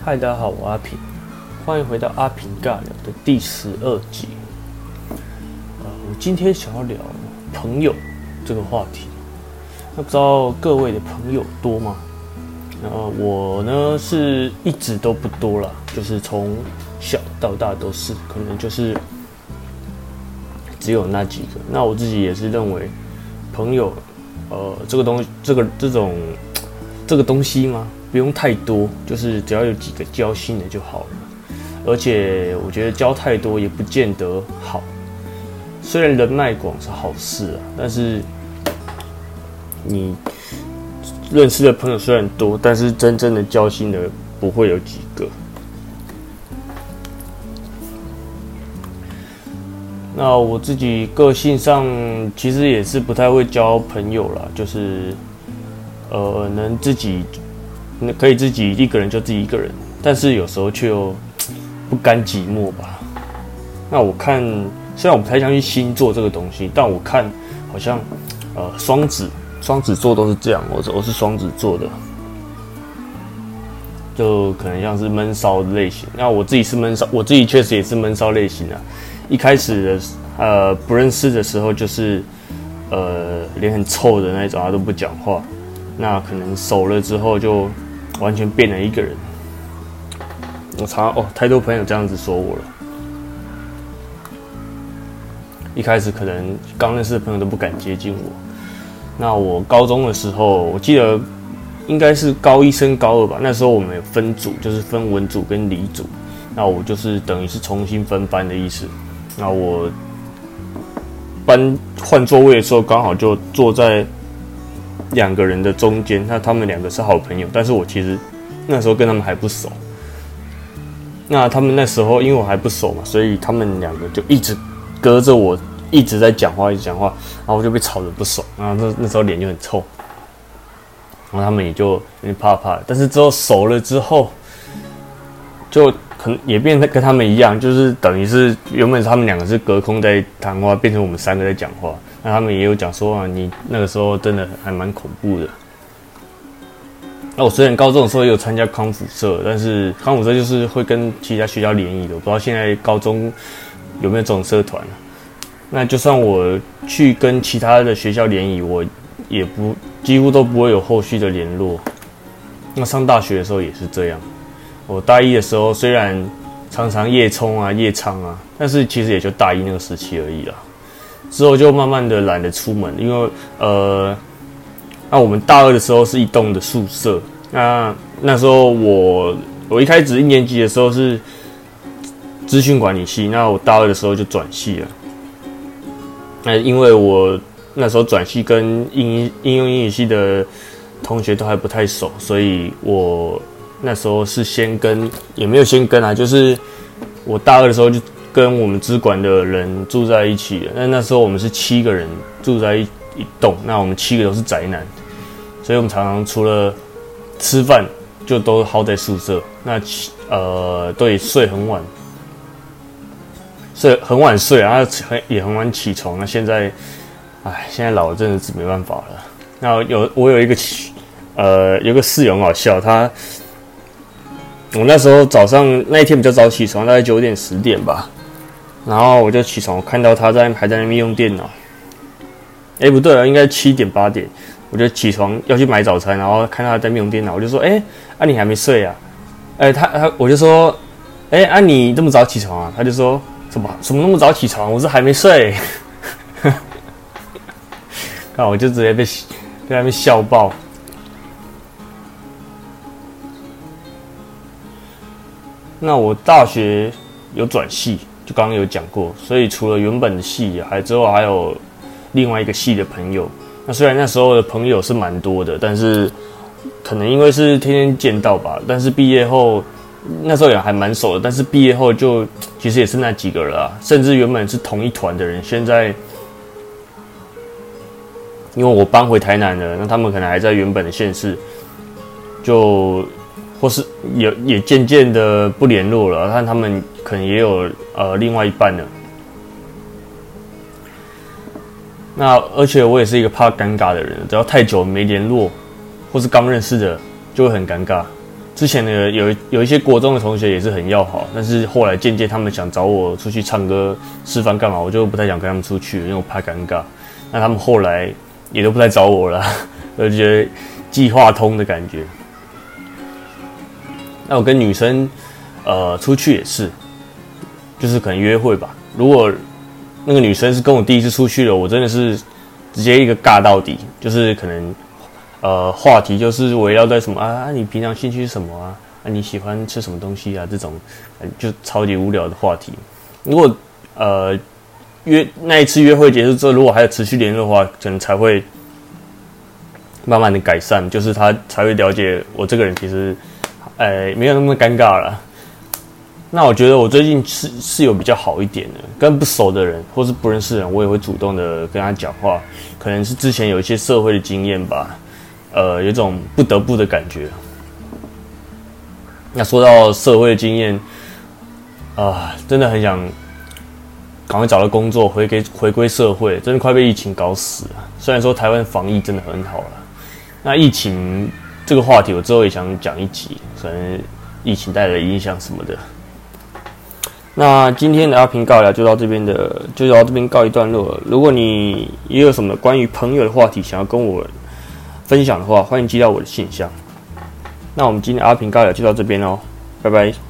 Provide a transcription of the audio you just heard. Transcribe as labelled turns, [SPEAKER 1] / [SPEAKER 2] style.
[SPEAKER 1] 嗨，大家好，我阿平，欢迎回到阿平尬聊的第十二集。呃，我今天想要聊朋友这个话题。那不知道各位的朋友多吗？呃，我呢是一直都不多啦，就是从小到大都是，可能就是只有那几个。那我自己也是认为，朋友，呃，这个东这个这种这个东西吗？不用太多，就是只要有几个交心的就好了。而且我觉得交太多也不见得好。虽然人脉广是好事啊，但是你认识的朋友虽然多，但是真正的交心的不会有几个。那我自己个性上其实也是不太会交朋友啦，就是呃能自己。那可以自己一个人就自己一个人，但是有时候却又 不甘寂寞吧。那我看，虽然我不太相信星座这个东西，但我看好像呃双子双子座都是这样。我我是双子座的，就可能像是闷骚的类型。那我自己是闷骚，我自己确实也是闷骚类型啊。一开始的呃不认识的时候，就是呃脸很臭的那种，他都不讲话。那可能熟了之后就。完全变了一个人。我常哦，太多朋友这样子说我了。一开始可能刚认识的朋友都不敢接近我。那我高中的时候，我记得应该是高一升高二吧。那时候我们有分组，就是分文组跟理组。那我就是等于是重新分班的意思。那我班换座位的时候，刚好就坐在。两个人的中间，那他们两个是好朋友，但是我其实那时候跟他们还不熟。那他们那时候因为我还不熟嘛，所以他们两个就一直隔着我一直在讲话，一直讲话，然后我就被吵得不爽，然后那那时候脸就很臭，然后他们也就有点怕怕。但是之后熟了之后，就可能也变得跟他们一样，就是等于是原本他们两个是隔空在谈话，变成我们三个在讲话。那他们也有讲说啊，你那个时候真的还蛮恐怖的。那我虽然高中的时候也有参加康复社，但是康复社就是会跟其他学校联谊的，我不知道现在高中有没有这种社团。那就算我去跟其他的学校联谊，我也不几乎都不会有后续的联络。那上大学的时候也是这样，我大一的时候虽然常常夜冲啊、夜唱啊，但是其实也就大一那个时期而已啦。之后就慢慢的懒得出门，因为呃，那我们大二的时候是一栋的宿舍，那那时候我我一开始一年级的时候是资讯管理系，那我大二的时候就转系了。那因为我那时候转系跟应应用英语系的同学都还不太熟，所以我那时候是先跟也没有先跟啊，就是我大二的时候就。跟我们资管的人住在一起的，那那时候我们是七个人住在一一栋，那我们七个都是宅男，所以我们常常除了吃饭就都耗在宿舍，那呃对睡很晚，睡很晚睡啊，很也很晚起床。那现在，哎，现在老了真的是没办法了。那有我有一个呃有个室友很好笑，他我那时候早上那一天比较早起床，大概九点十点吧。然后我就起床，看到他在还在那边用电脑。哎，不对了，应该七点八点，我就起床要去买早餐，然后看到他在用电脑，我就说：“哎，啊你还没睡啊？”哎，他他我就说：“哎，啊你这么早起床啊？”他就说：“什么什么那么早起床？我说还没睡。”那我就直接被被他们笑爆。那我大学有转系。就刚刚有讲过，所以除了原本的系，还之后还有另外一个系的朋友。那虽然那时候的朋友是蛮多的，但是可能因为是天天见到吧。但是毕业后，那时候也还蛮熟的。但是毕业后就其实也是那几个了，甚至原本是同一团的人，现在因为我搬回台南了，那他们可能还在原本的县市，就。或是也也渐渐的不联络了，看他们可能也有呃另外一半了。那而且我也是一个怕尴尬的人，只要太久没联络，或是刚认识的，就会很尴尬。之前呢有有一些国中的同学也是很要好，但是后来渐渐他们想找我出去唱歌吃饭干嘛，我就不太想跟他们出去，因为我怕尴尬。那他们后来也都不再找我了，我就觉得计划通的感觉。那我跟女生呃出去也是，就是可能约会吧。如果那个女生是跟我第一次出去的，我真的是直接一个尬到底，就是可能。呃，话题就是围绕在什么啊？你平常兴趣是什么啊？啊，你喜欢吃什么东西啊？这种就超级无聊的话题。如果呃约那一次约会结束之后，如果还有持续联络的话，可能才会慢慢的改善，就是他才会了解我这个人其实呃没有那么尴尬了。那我觉得我最近是是有比较好一点的，跟不熟的人或是不认识的人，我也会主动的跟他讲话，可能是之前有一些社会的经验吧。呃，有种不得不的感觉。那说到社会经验，啊，真的很想赶快找到工作，回给回归社会，真的快被疫情搞死了。虽然说台湾防疫真的很好了，那疫情这个话题，我之后也想讲一集，可能疫情带来的影响什么的。那今天的阿平告聊就到这边的，就到这边告一段落。如果你也有什么关于朋友的话题想要跟我。分享的话，欢迎寄到我的信箱。那我们今天阿平尬聊就到这边哦，拜拜。